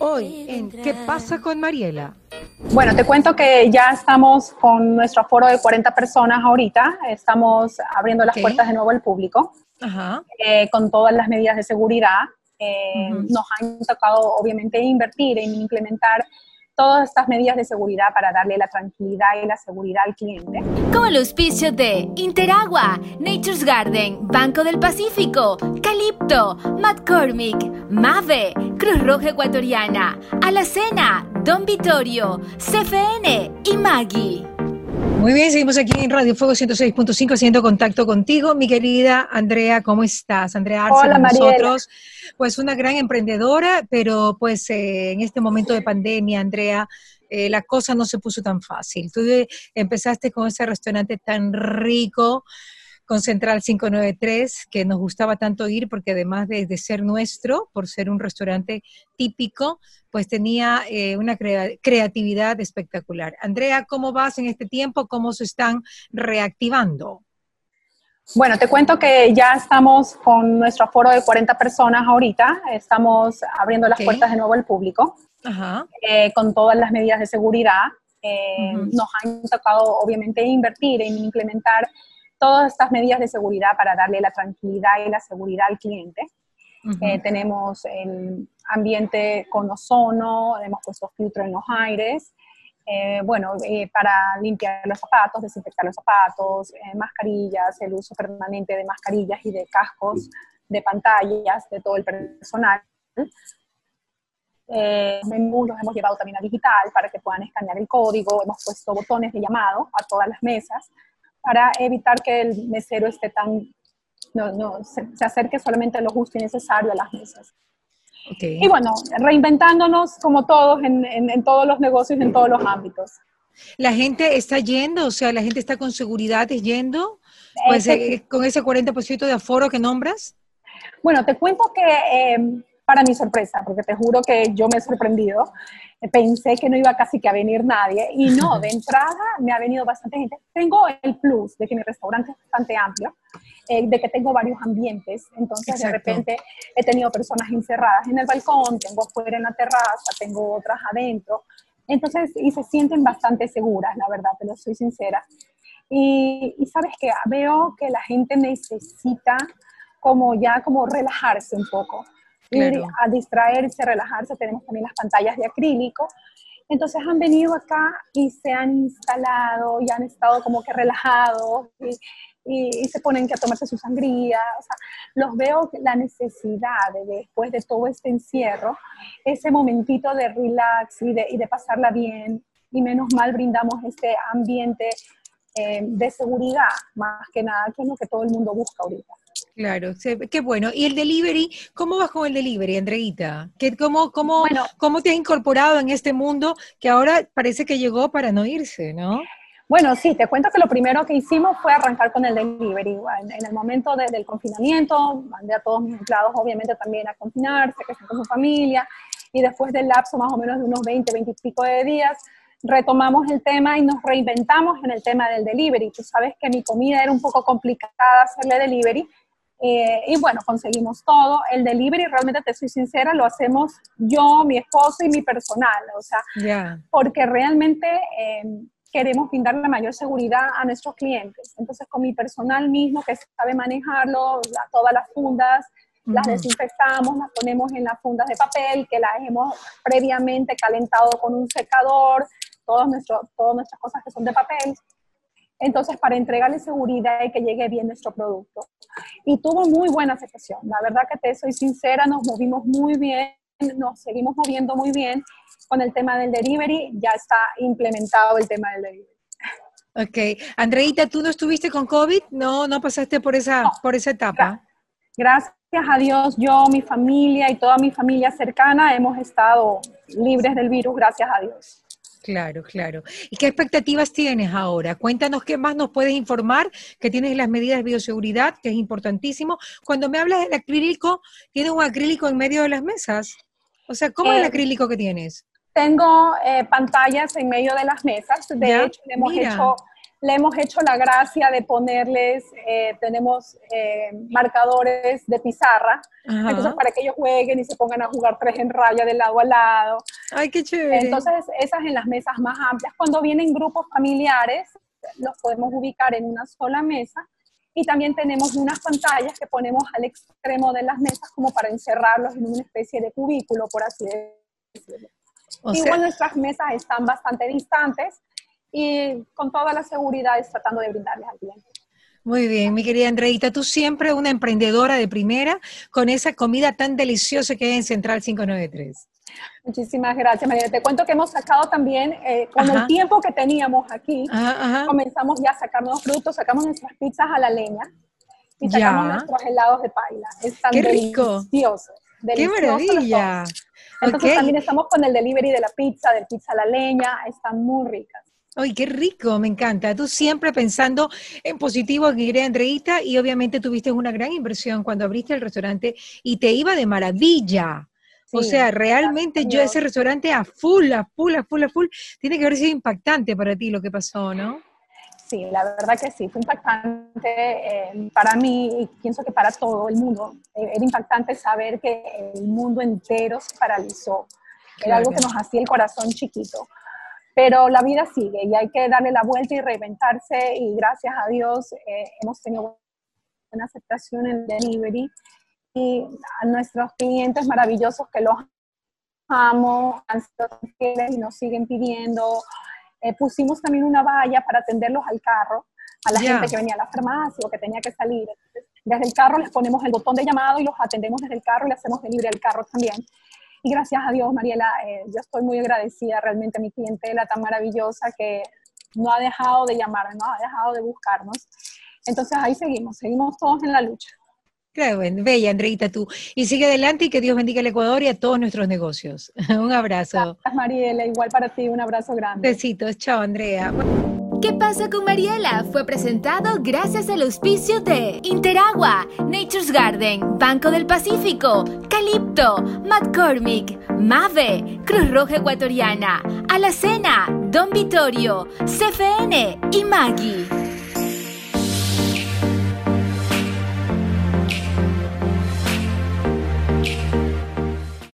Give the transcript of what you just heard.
Hoy en ¿Qué pasa con Mariela? Bueno, te cuento que ya estamos con nuestro aforo de 40 personas ahorita. Estamos abriendo las puertas de nuevo al público eh, con todas las medidas de seguridad. Eh, nos han tocado, obviamente, invertir en implementar todas estas medidas de seguridad para darle la tranquilidad y la seguridad al cliente. Con el auspicio de Interagua, Nature's Garden, Banco del Pacífico, Calipto, McCormick, Mave, Cruz Roja Ecuatoriana, Alacena, Don Vittorio, CFN y Maggie. Muy bien, seguimos aquí en Radio Fuego 106.5 haciendo contacto contigo, mi querida Andrea, ¿cómo estás? Andrea Arce Hola, con nosotros, pues una gran emprendedora, pero pues eh, en este momento de pandemia, Andrea, eh, la cosa no se puso tan fácil. Tú empezaste con ese restaurante tan rico, con Central 593, que nos gustaba tanto ir porque además de, ser nuestro, por ser un restaurante típico, pues tenía eh, una creatividad espectacular. Andrea, ¿cómo vas en este tiempo? ¿Cómo se están reactivando? Bueno, te cuento que ya estamos con nuestro aforo de 40 personas ahorita, estamos abriendo las puertas de nuevo al público, eh, con todas las medidas de seguridad. Eh, nos han tocado, obviamente, invertir en implementar todas estas medidas de seguridad para darle la tranquilidad y la seguridad al cliente. Eh, tenemos el ambiente con ozono, hemos puesto filtro en los aires, eh, bueno, eh, para limpiar los zapatos, desinfectar los zapatos, mascarillas, el uso permanente de mascarillas y de cascos, de pantallas, de todo el personal. menús los hemos llevado también a digital para que puedan escanear el código, hemos puesto botones de llamado a todas las mesas para evitar que el mesero esté tan, no, no, se, acerque solamente lo justo y necesario a las mesas. Y bueno, reinventándonos como todos en, en, todos los negocios, en todos los ámbitos. La gente está yendo, o sea, la gente está con seguridad yendo, pues, eh, con ese 40% de aforo que nombras. Bueno, te cuento que eh, para mi sorpresa, porque te juro que yo me he sorprendido, pensé que no iba casi que a venir nadie y no, de entrada me ha venido bastante gente. Tengo el plus de que mi restaurante es bastante amplio, eh, de que tengo varios ambientes, entonces de repente he tenido personas encerradas en el balcón, tengo afuera en la terraza, tengo otras adentro, entonces y se sienten bastante seguras, la verdad, te lo soy sincera. Y, y sabes que veo que la gente necesita como ya como relajarse un poco a distraerse, relajarse. Tenemos también las pantallas de acrílico. Entonces han venido acá y se han instalado y han estado como que relajados y, se ponen que a tomarse su sangría. O sea, los veo la necesidad de, después de todo este encierro, ese momentito de relax y de, y de pasarla bien. Y menos mal brindamos este ambiente eh, de seguridad, más que nada, que es lo que todo el mundo busca ahorita. Claro, qué bueno. ¿Y el delivery? ¿Cómo vas con el delivery, Andreita? ¿Qué, cómo, cómo, ¿Cómo te has incorporado en este mundo que ahora parece que llegó para no irse, no? Bueno, sí, te cuento que lo primero que hicimos fue arrancar con el delivery. En, el momento del confinamiento, mandé a todos mis empleados, obviamente, también a confinarse, que estén con su familia, y después del lapso más o menos de unos 20, 20 y pico de días, retomamos el tema y nos reinventamos en el tema del delivery. Tú sabes que mi comida era un poco complicada hacerle delivery, eh, y bueno, conseguimos todo. El delivery, realmente te soy sincera, lo hacemos yo, mi esposo y mi personal. O sea, porque realmente eh, queremos brindar la mayor seguridad a nuestros clientes. Entonces, con mi personal mismo que sabe manejarlo, todas las fundas, las desinfectamos, las ponemos en las fundas de papel que las hemos previamente calentado con un secador, todas nuestras cosas que son de papel. Entonces, para entregarle seguridad y que llegue bien nuestro producto. Y tuvo muy buena aceptación. La verdad que te soy sincera, nos movimos muy bien, nos seguimos moviendo muy bien con el tema del delivery. Ya está implementado el tema del delivery. Ok. Andreita, ¿tú no estuviste con COVID? No, no pasaste por esa, por esa etapa. Gracias a Dios, yo, mi familia y toda mi familia cercana hemos estado libres del virus, gracias a Dios. Claro, claro. ¿Y qué expectativas tienes ahora? Cuéntanos qué más nos puedes informar, que tienes las medidas de bioseguridad, que es importantísimo. Cuando me hablas del acrílico, ¿tienes un acrílico en medio de las mesas? O sea, ¿cómo es el eh, acrílico que tienes? Tengo eh, pantallas en medio de las mesas. De hecho, hemos hecho le hemos hecho la gracia de ponerles, eh, tenemos eh, marcadores de pizarra, entonces para que ellos jueguen y se pongan a jugar tres en raya de lado a lado. Ay, qué chévere. Entonces, esas en las mesas más amplias. Cuando vienen grupos familiares, los podemos ubicar en una sola mesa. Y también tenemos unas pantallas que ponemos al extremo de las mesas como para encerrarlos en una especie de cubículo, por así decirlo. Igual nuestras mesas están bastante distantes, y con toda la seguridad tratando de brindarles al cliente. Muy bien, mi querida Andreita, tú siempre una emprendedora de primera con esa comida tan deliciosa que hay en Central 593. Muchísimas gracias, María. Te cuento que hemos sacado también, eh, con el tiempo que teníamos aquí, comenzamos ya a sacar nuevos productos, sacamos nuestras pizzas a la leña y sacamos nuestros helados de paila. Están ¡Qué rico! Delicioso, ¡Qué maravilla! Entonces también estamos con el delivery de la pizza, del pizza a la leña, están muy ricas. Ay, qué rico, me encanta. Tú siempre pensando en positivo, querida Andreita, y obviamente tuviste una gran inversión cuando abriste el restaurante y te iba de maravilla. o sea, realmente yo ese restaurante a full, a full, a full, a full, tiene que haber sido impactante para ti lo que pasó, ¿no? Sí, la verdad que sí, fue impactante eh, para mí y pienso que para todo el mundo. Eh, era impactante saber que el mundo entero se paralizó. Era algo que nos hacía el corazón chiquito pero la vida sigue y hay que darle la vuelta y reinventarse y gracias a Dios eh, hemos tenido una aceptación en el delivery y a nuestros clientes maravillosos que los amo, han sido fieles y nos siguen pidiendo. Eh, pusimos también una valla para atenderlos al carro, a la gente que venía a la farmacia o que tenía que salir. desde el carro les ponemos el botón de llamado y los atendemos desde el carro y le hacemos delivery al carro también. Y gracias a Dios, Mariela, eh, yo estoy muy agradecida realmente a mi clientela tan maravillosa que no ha dejado de llamarnos, no ha dejado de buscarnos. Entonces ahí seguimos, seguimos todos en la lucha. Claro, bella, Andreita, tú. Y sigue adelante y que Dios bendiga el Ecuador y a todos nuestros negocios. un abrazo. Gracias, Mariela. Igual para ti, un abrazo grande. Besitos. Chao, Andrea. ¿Qué pasa con Mariela? Fue presentado gracias al auspicio de Interagua, Nature's Garden, Banco del Pacífico, Calipto, McCormick, Mave, Cruz Roja Ecuatoriana, Alacena, Don Vittorio, CFN y Maggie.